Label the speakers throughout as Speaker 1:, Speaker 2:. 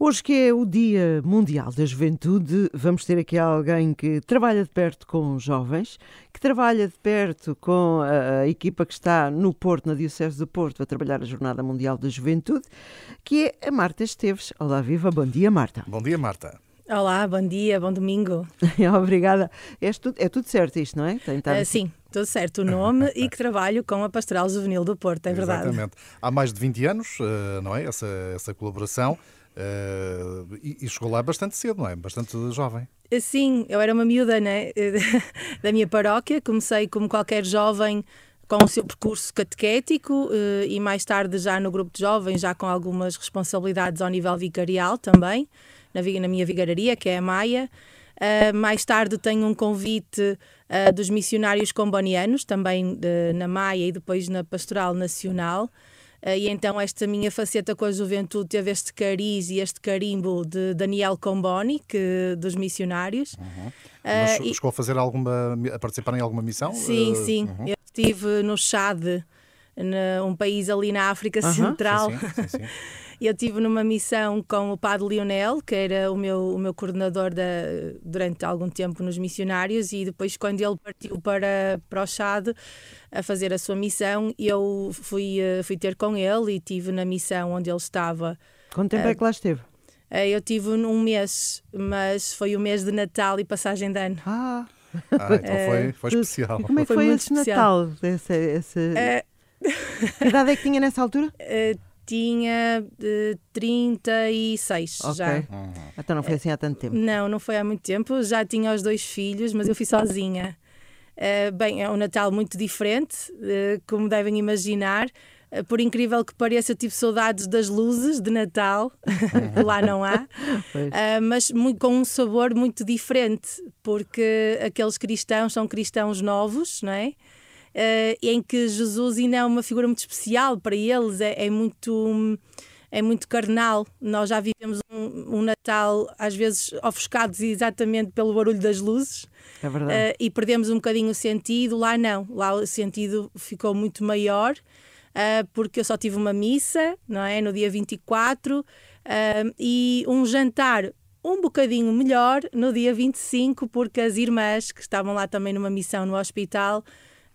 Speaker 1: Hoje que é o Dia Mundial da Juventude, vamos ter aqui alguém que trabalha de perto com jovens, que trabalha de perto com a, equipa que está no Porto, na Diocese do Porto, a trabalhar a Jornada Mundial da Juventude, que é a Marta Esteves. Olá, viva, bom dia, Marta.
Speaker 2: Bom dia, Marta.
Speaker 3: Olá, bom dia, bom domingo.
Speaker 1: Obrigada. É tudo, é tudo certo isto, não é?
Speaker 3: Uh, sim, tudo certo o nome e que trabalho com a Pastoral Juvenil do Porto, é verdade.
Speaker 2: Exatamente. Há mais de 20 anos, uh, não é? Essa, essa colaboração. Uh, e, e, chegou lá bastante cedo, não é? Bastante jovem.
Speaker 3: Sim, eu era uma miúda né? da minha paróquia, comecei como qualquer jovem com o seu percurso catequético e mais tarde já no grupo de jovens, já com algumas responsabilidades ao nível vicarial também, na, na minha vigararia, que é a Maia. Uh, mais tarde tenho um convite uh, dos missionários combonianos, também na Maia e depois na Pastoral Nacional. Uh, e então esta minha faceta com a juventude teve este cariz e este carimbo de Daniel Comboni, que, dos missionários.
Speaker 2: Uhum. Mas uh, chegou a fazer alguma, a participar em alguma missão?
Speaker 3: Sim, uh, sim. Uhum. Eu estive no Chad, um país ali na África uhum. Central. Sim, sim, sim, eu estive numa missão com o Padre Lionel, que era o meu, o meu coordenador da, durante algum tempo nos missionários, e depois, quando ele partiu para, para o Chad a fazer a sua missão, eu fui, eh, fui ter com ele e estive na missão onde ele estava.
Speaker 1: Quanto tempo uh, é que lá esteve?
Speaker 3: Uh, eu tive um mês, mas foi o mês de Natal e passagem de ano.
Speaker 1: Ah!
Speaker 2: Ah, então foi, foi especial.
Speaker 1: Como é que foi, foi esse especial. Natal? Esse, esse... Uh... Que idade é que tinha nessa altura?
Speaker 3: Uh, tinha uh, 36 okay. já.
Speaker 1: Uhum. Então não foi assim há tanto tempo?
Speaker 3: Não, não foi há muito tempo. Já tinha os dois filhos, mas eu fui sozinha. Uh, bem, é um Natal muito diferente, uh, como devem imaginar. Uh, por incrível que pareça, eu tive saudades das luzes de Natal, que lá não há, mas muito, com um sabor muito diferente, porque aqueles cristãos são cristãos novos, não é? Uh, em que Jesus ainda é uma figura muito especial para eles, é, é muito é muito carnal. Nós já vivemos um, um, Natal, às vezes, ofuscados exatamente pelo barulho das luzes.
Speaker 1: É verdade. Uh,
Speaker 3: e perdemos um bocadinho o sentido. Lá não. Lá o sentido ficou muito maior, uh, porque eu só tive uma missa, não é? No dia 24, uh, e um jantar um bocadinho melhor no dia 25, porque as irmãs que estavam lá também numa missão no hospital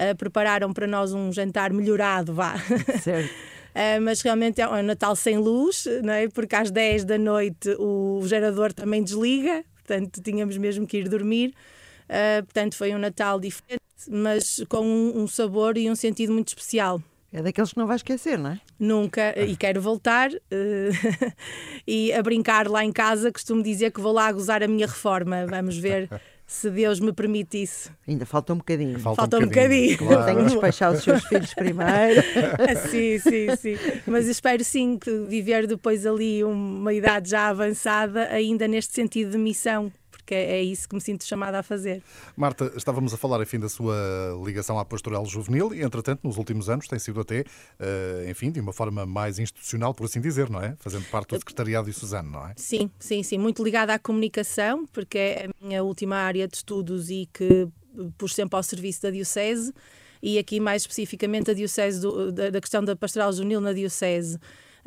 Speaker 3: uh, prepararam para nós um jantar melhorado, vá.
Speaker 1: Certo.
Speaker 3: Uh, mas realmente é um Natal sem luz, não é? porque às 10 da noite o gerador também desliga, portanto tínhamos mesmo que ir dormir. Uh, portanto, foi um Natal diferente, mas com um, um, sabor e um sentido muito especial.
Speaker 1: É daqueles que não vai esquecer, não é?
Speaker 3: Nunca, e quero voltar uh, e a brincar lá em casa. Costumo dizer que vou lá gozar a minha reforma. Vamos ver se Deus me permite isso.
Speaker 1: Ainda falta um bocadinho.
Speaker 3: Falta, falta um bocadinho. bocadinho.
Speaker 1: Claro. Tenho que despachar os seus filhos primeiro.
Speaker 3: sim, sim, sim. Mas espero sim que viver depois ali uma idade já avançada, ainda neste sentido de missão, porque é, é isso que me sinto chamada a fazer.
Speaker 2: Marta, estávamos a falar, enfim, da sua ligação à pastoral juvenil e, entretanto, nos últimos anos tem sido até, eh, enfim, de uma forma mais institucional, por assim dizer, não é? Fazendo parte do secretariado Suzano, não é?
Speaker 3: Sim, sim, sim. Muito ligada à comunicação, porque é a minha última área de estudos e que pus sempre ao serviço da Diocese e aqui mais especificamente a Diocese do, da, da questão da pastoral juvenil na Diocese.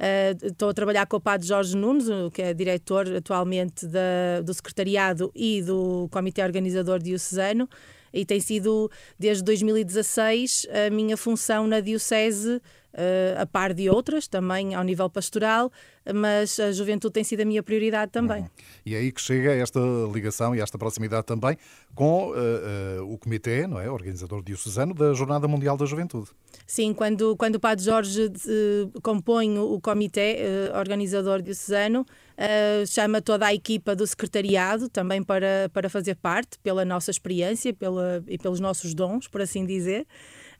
Speaker 3: Uh, estou a trabalhar com o Padre Jorge Nunes, que é diretor atualmente da, do Secretariado e do Comitê Organizador Diocesano, e tem sido desde 2016 a minha função na Diocese uh, a par de outras, também ao nível pastoral, mas a juventude tem sido a minha prioridade também. Uhum.
Speaker 2: E é aí que chega esta ligação e esta proximidade também com uh, uh, o Comitê, não é, organizador diocesano da Jornada Mundial da Juventude.
Speaker 3: Sim, quando, quando o Padre Jorge compõe o Comitê organizador diocesano, chama toda a equipa do secretariado também para, para fazer parte, pela nossa experiência pela, e pelos nossos dons, por assim dizer.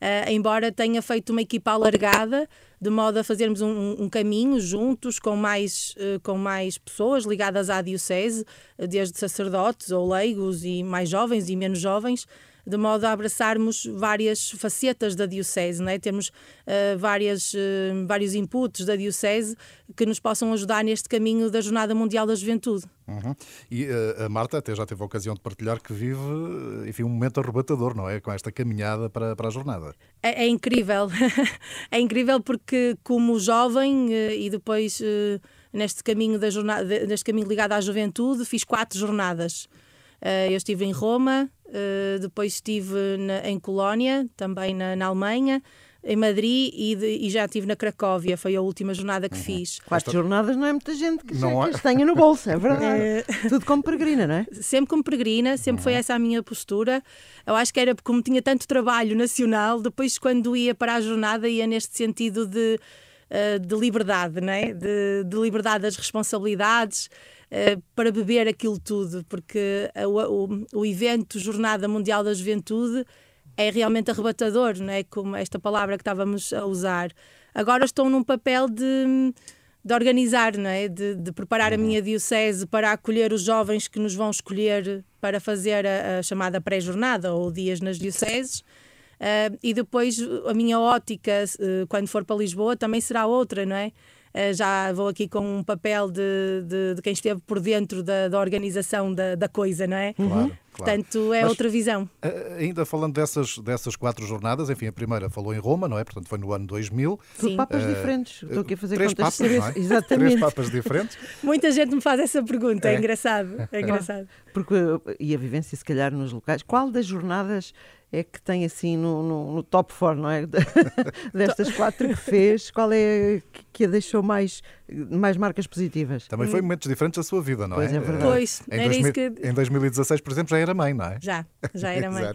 Speaker 3: Uh, embora tenha feito uma equipa alargada, de modo a fazermos um, um caminho juntos com mais, uh, com mais pessoas ligadas à Diocese, desde sacerdotes ou leigos e mais jovens e menos jovens, de modo a abraçarmos várias facetas da Diocese, não é? temos uh, várias, uh, vários inputs da Diocese que nos possam ajudar neste caminho da Jornada Mundial da Juventude.
Speaker 2: Uhum. E uh, a Marta até já teve a ocasião de partilhar que vive enfim, um momento arrebatador, não é? Com esta caminhada para, para a jornada.
Speaker 3: É, é incrível. é incrível porque, como jovem e depois neste caminho, da jornada, neste caminho ligado à juventude, fiz quatro jornadas. eu estive em Roma, depois estive na, em Colónia, também na, na Alemanha, em Madrid e, de, e, já estive na Cracóvia, foi a última jornada que uhum. fiz.
Speaker 1: Quatro Esta... jornadas não é muita gente que não é. tenha no bolso, é verdade. É... Tudo como peregrina, não é?
Speaker 3: Sempre como peregrina, sempre uhum. foi essa a minha postura. Eu acho que era como tinha tanto trabalho nacional, depois quando ia para a jornada ia neste sentido de, uh, de liberdade, não é? de, de liberdade das responsabilidades, para beber aquilo tudo, porque o, o, o, evento Jornada Mundial da Juventude é realmente arrebatador, não é? Como esta palavra que estávamos a usar. Agora estou num papel de, de organizar, não é? De, de preparar a uhum. minha diocese para acolher os jovens que nos vão escolher para fazer a, a chamada pré-jornada ou dias nas dioceses. Uh, e depois a minha ótica, uh, quando for para Lisboa, também será outra, não é? Uh, já vou aqui com um papel de, de, de quem esteve por dentro da, da organização da, da, coisa, não é?
Speaker 2: Claro.
Speaker 3: Portanto, é Mas, outra visão.
Speaker 2: Ainda falando dessas, dessas quatro jornadas, enfim, a primeira falou em Roma, não é? Portanto, foi no ano 2000.
Speaker 1: Sim. papas uh, diferentes. Estou aqui a fazer
Speaker 2: três
Speaker 1: contas
Speaker 2: papas, não é? Exatamente. Três papas diferentes.
Speaker 3: Muita gente me faz essa pergunta, é, é engraçado. É engraçado.
Speaker 1: Porque, e a vivência, se calhar, nos locais. Qual das jornadas é que tem assim no, no, no top 4, não é? Destas quatro que fez, qual é que a deixou mais, mais marcas positivas?
Speaker 2: Também foi momentos diferentes da sua vida, não
Speaker 1: é? Pois é verdade.
Speaker 3: Pois,
Speaker 2: em, era 2000, que... em 2016, por exemplo, já era mãe, não é?
Speaker 3: Já, já era mãe.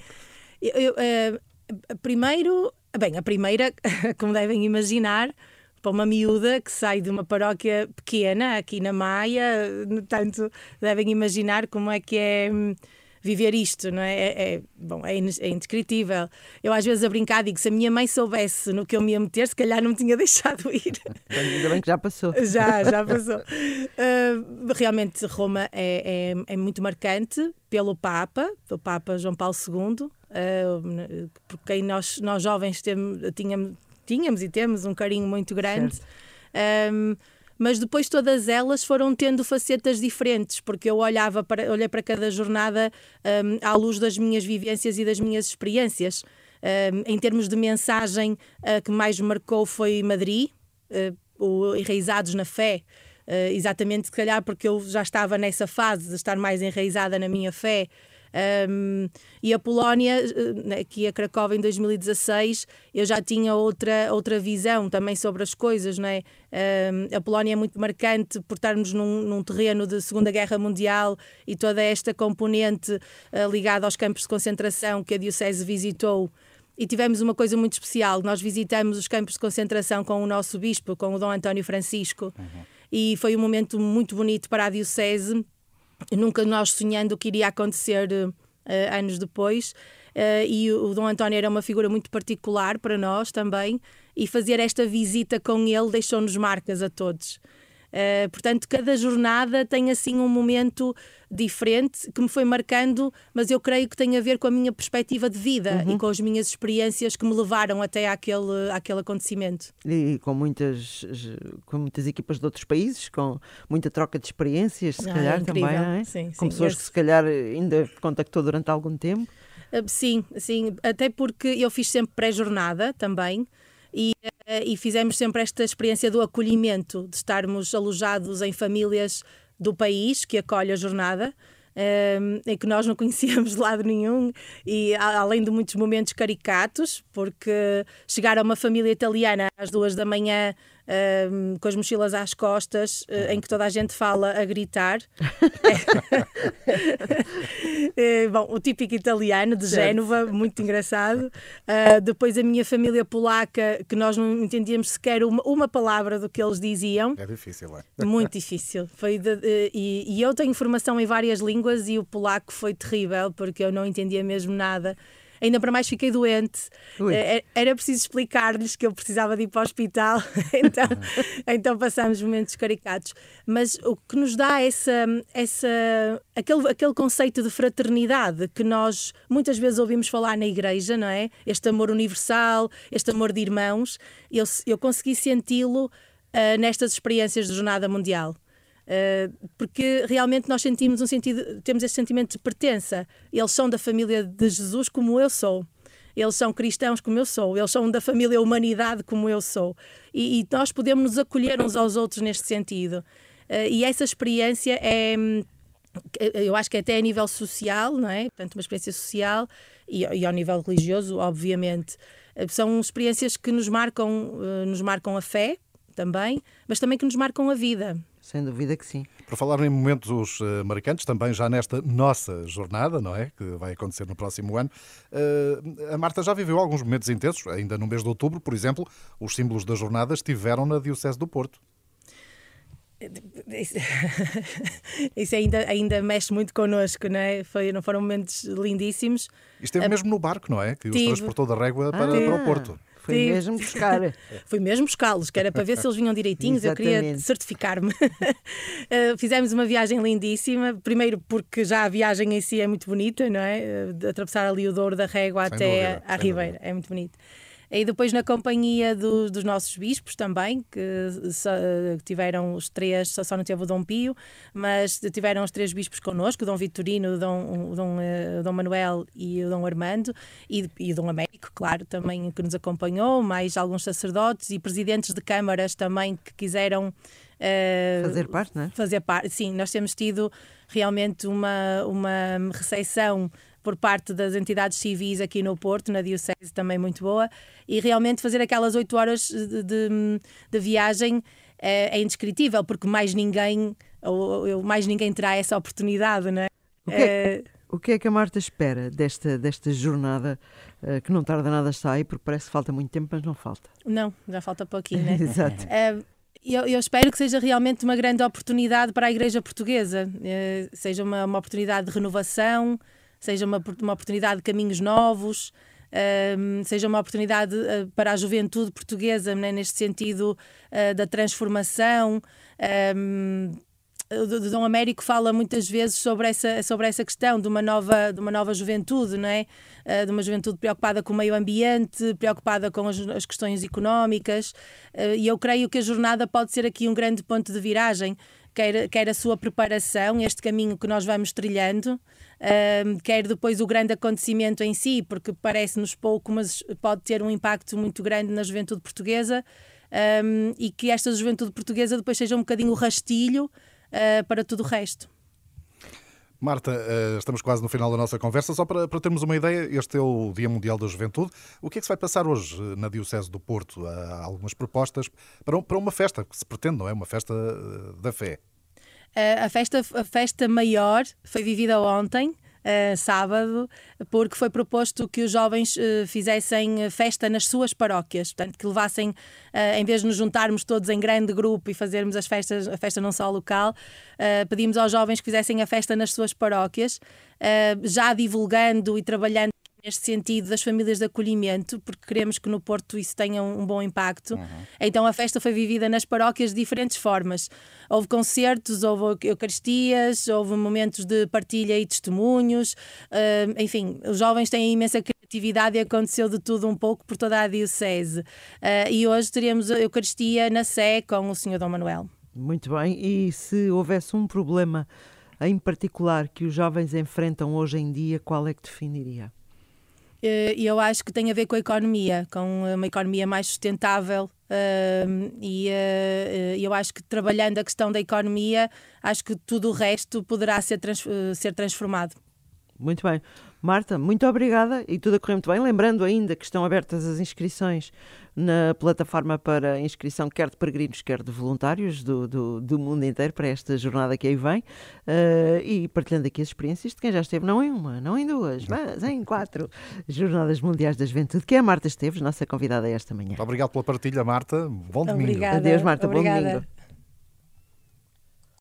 Speaker 3: eu, eu, uh, primeiro, bem, a primeira, como devem imaginar, para uma miúda que sai de uma paróquia pequena aqui na Maia, tanto devem imaginar como é que é hum, viver isto, não é? É, é bom, é, é, indescritível. Eu às vezes a brincar digo, se a minha mãe soubesse no que eu me ia meter, se calhar não me tinha deixado ir.
Speaker 1: Ainda bem que já passou.
Speaker 3: Já, já passou. Uh, realmente Roma é, é, é, muito marcante pelo Papa, pelo Papa João Paulo II, uh, por quem nós, nós jovens temos, tínhamos, tínhamos e temos um carinho muito grande. Um, mas depois todas elas foram tendo facetas diferentes, porque eu olhava para, olhei para cada jornada um, à luz das minhas vivências e das minhas experiências. Um, em termos de mensagem, a que mais marcou foi Madrid, uh, o Enraizados na Fé. Uh, exatamente, se calhar, porque eu já estava nessa fase de estar mais enraizada na minha fé. Um, e a Polónia, eh, aqui a Cracóvia em 2016, eu já tinha outra, outra visão também sobre as coisas. Não é? Um, a Polónia é muito marcante por estarmos num, num, terreno de Segunda Guerra Mundial e toda esta componente uh, ligada aos campos de concentração que a Diocese visitou. E tivemos uma coisa muito especial. Nós visitamos os campos de concentração com o nosso bispo, com o Dom António Francisco. Uhum. E foi um momento muito bonito para a Diocese nunca nós sonhando o que iria acontecer uh, anos depois. Uh, e o, Dom António era uma figura muito particular para nós também, e fazer esta visita com ele deixou-nos marcas a todos. Uh, portanto, cada jornada tem assim um momento diferente que me foi marcando, mas eu creio que tem a ver com a minha perspectiva de vida uhum. e com as minhas experiências que me levaram até àquele, àquele acontecimento.
Speaker 1: E com muitas, com muitas equipas de outros países, com muita troca de experiências, se ah, calhar também, não é? Sim, com sim, pessoas esse... que se calhar ainda contactou durante algum tempo.
Speaker 3: Uh, sim, sim, até porque eu fiz sempre pré-jornada também e, uh, e fizemos sempre esta experiência do acolhimento, de estarmos alojados em famílias do país que acolhe a jornada. Ehm, em que nós não conhecíamos de lado nenhum e além de muitos momentos caricatos, porque chegar a uma família italiana às duas da manhã um, com as mochilas às costas, uh, em que toda a gente fala a gritar. é, bom, o típico italiano de Génova, muito engraçado. Uh, depois a minha família polaca, que nós não entendíamos sequer uma, uma palavra do que eles diziam.
Speaker 2: É difícil,
Speaker 3: é? Muito difícil. Foi de, uh, e, e eu tenho formação em várias línguas e o polaco foi terrível, porque eu não entendia mesmo nada. Ainda para mais fiquei doente. Uh, era preciso explicar-lhes que eu precisava de ir para o hospital, então, então passámos momentos caricatos. Mas o que nos dá essa, essa, aquele, aquele conceito de fraternidade que nós muitas vezes ouvimos falar na igreja, não é? Este amor universal, este amor de irmãos, eu, eu consegui senti-lo uh, nestas experiências de Jornada Mundial. Uh, porque realmente nós sentimos um sentido, temos esse sentimento de pertença. Eles são da família de Jesus como eu sou. Eles são cristãos como eu sou. Eles são da família humanidade como eu sou. E, e nós podemos nos acolher uns aos outros neste sentido. Uh, e essa experiência é eu acho que até a nível social, não é? Portanto, uma experiência social e, e ao nível religioso, obviamente, são experiências que nos marcam, nos marcam a fé também, mas também que nos marcam a vida.
Speaker 1: Sem dúvida que sim.
Speaker 2: Para falar em momentos uh, marcantes, também já nesta nossa jornada, não é? Que vai acontecer no próximo ano, uh, a Marta já viveu alguns momentos intensos, ainda no mês de outubro, por exemplo, os símbolos da jornada estiveram na Diocese do Porto.
Speaker 3: Isso, ainda, ainda mexe muito connosco, não é? Foi, não foram momentos lindíssimos.
Speaker 2: E esteve uh, mesmo no barco, não é? Que os transportou da régua para, ah, para o Porto.
Speaker 1: Foi Sim. mesmo buscar.
Speaker 3: Foi mesmo buscá-los, que era para ver se eles vinham direitinhos. Eu queria certificar-me. uh, fizemos uma viagem lindíssima. Primeiro, porque já a viagem em si é muito bonita, não é? Uh, de atravessar ali o Douro da Régua sem até dúvida, a Ribeira. Dúvida. É muito bonito. E depois na companhia do, dos nossos bispos também, que só, tiveram os três, só, só não teve o Dom Pio, mas tiveram os três bispos connosco, o Dom Vitorino, o Dom, o Dom, uh, o Dom Manuel e o Dom Armando, e, e o Dom Américo, claro, também que nos acompanhou, mais alguns sacerdotes e presidentes de câmaras também que quiseram
Speaker 1: Uh, fazer parte, não é?
Speaker 3: Fazer parte, sim. Nós temos tido realmente uma, uma recepção por parte das entidades civis aqui no Porto, na Diocese também muito boa, e realmente fazer aquelas oito horas de, de, de viagem é, é, indescritível, porque mais ninguém, ou, ou, mais ninguém terá essa oportunidade, não é?
Speaker 1: O que é, o que, é que a Marta espera desta, desta jornada, uh, que não tarda nada a sair, porque parece que falta muito tempo, mas não falta?
Speaker 3: Não, já falta pouquinho, né?
Speaker 1: Exato.
Speaker 3: Uh, eu, eu, espero que seja realmente uma grande oportunidade para a Igreja Portuguesa, seja uma, uma oportunidade de renovação, seja uma, uma oportunidade de caminhos novos, um, seja uma oportunidade uh, para a juventude portuguesa, né, neste sentido uh, da transformação. Um, o Dom Américo fala muitas vezes sobre essa, sobre essa questão de uma nova, de uma nova juventude, não é? Uh, de uma juventude preocupada com o meio ambiente, preocupada com as, as questões económicas, e eu creio que a jornada pode ser aqui um grande ponto de viragem, quer, quer a sua preparação, este caminho que nós vamos trilhando, quer depois o grande acontecimento em si, porque parece-nos pouco, mas pode ter um impacto muito grande na juventude portuguesa e que esta juventude portuguesa depois seja um bocadinho o rastilho uh, para tudo o resto.
Speaker 2: Marta, uh, estamos quase no final da nossa conversa. Só para, para, termos uma ideia, este é o Dia Mundial da Juventude. O que é que se vai passar hoje uh, na Diocese do Porto? Há algumas propostas para, para uma festa que se pretende, não é? Uma festa da fé.
Speaker 3: a, festa, a festa maior foi vivida ontem. Uh, sábado, porque foi proposto que os jovens uh, fizessem festa nas suas paróquias, portanto, que levassem, em vez de nos juntarmos todos em grande grupo e fazermos as festas, a festa não só local, pedimos aos jovens que fizessem a festa nas suas paróquias, já divulgando e trabalhando neste sentido das famílias de acolhimento, porque queremos que no Porto isso tenha um, bom impacto. Uhum. Então a festa foi vivida nas paróquias de diferentes formas. Houve concertos, houve eucaristias, houve momentos de partilha e testemunhos. Uh, enfim, os jovens têm imensa criatividade e aconteceu de tudo um pouco por toda a Diocese. Uh, e hoje teremos a Eucaristia na Sé com o Senhor Dom Manuel.
Speaker 1: Muito bem, e se houvesse um problema em particular que os jovens enfrentam hoje em dia, qual é que definiria?
Speaker 3: Eh, e eu acho que tem a ver com a economia, com uma economia mais sustentável. e uh, eu acho que trabalhando a questão da economia, acho que tudo o resto poderá ser, ser transformado.
Speaker 1: Muito bem. Marta, muito obrigada e tudo a correr muito bem. Lembrando ainda que estão abertas as inscrições na plataforma para inscrição, quer de peregrinos, quer de voluntários do, do, do mundo inteiro para esta jornada que aí vem. Uh, e partilhando aqui as experiências de quem já esteve, não em uma, não em duas, mas em quatro Jornadas Mundiais da Juventude, que é a Marta Esteves, nossa convidada esta manhã.
Speaker 2: Muito obrigado pela partilha, Marta. Bom domingo.
Speaker 3: Obrigada.
Speaker 1: Adeus, Marta.
Speaker 3: Obrigada.
Speaker 1: Bom domingo.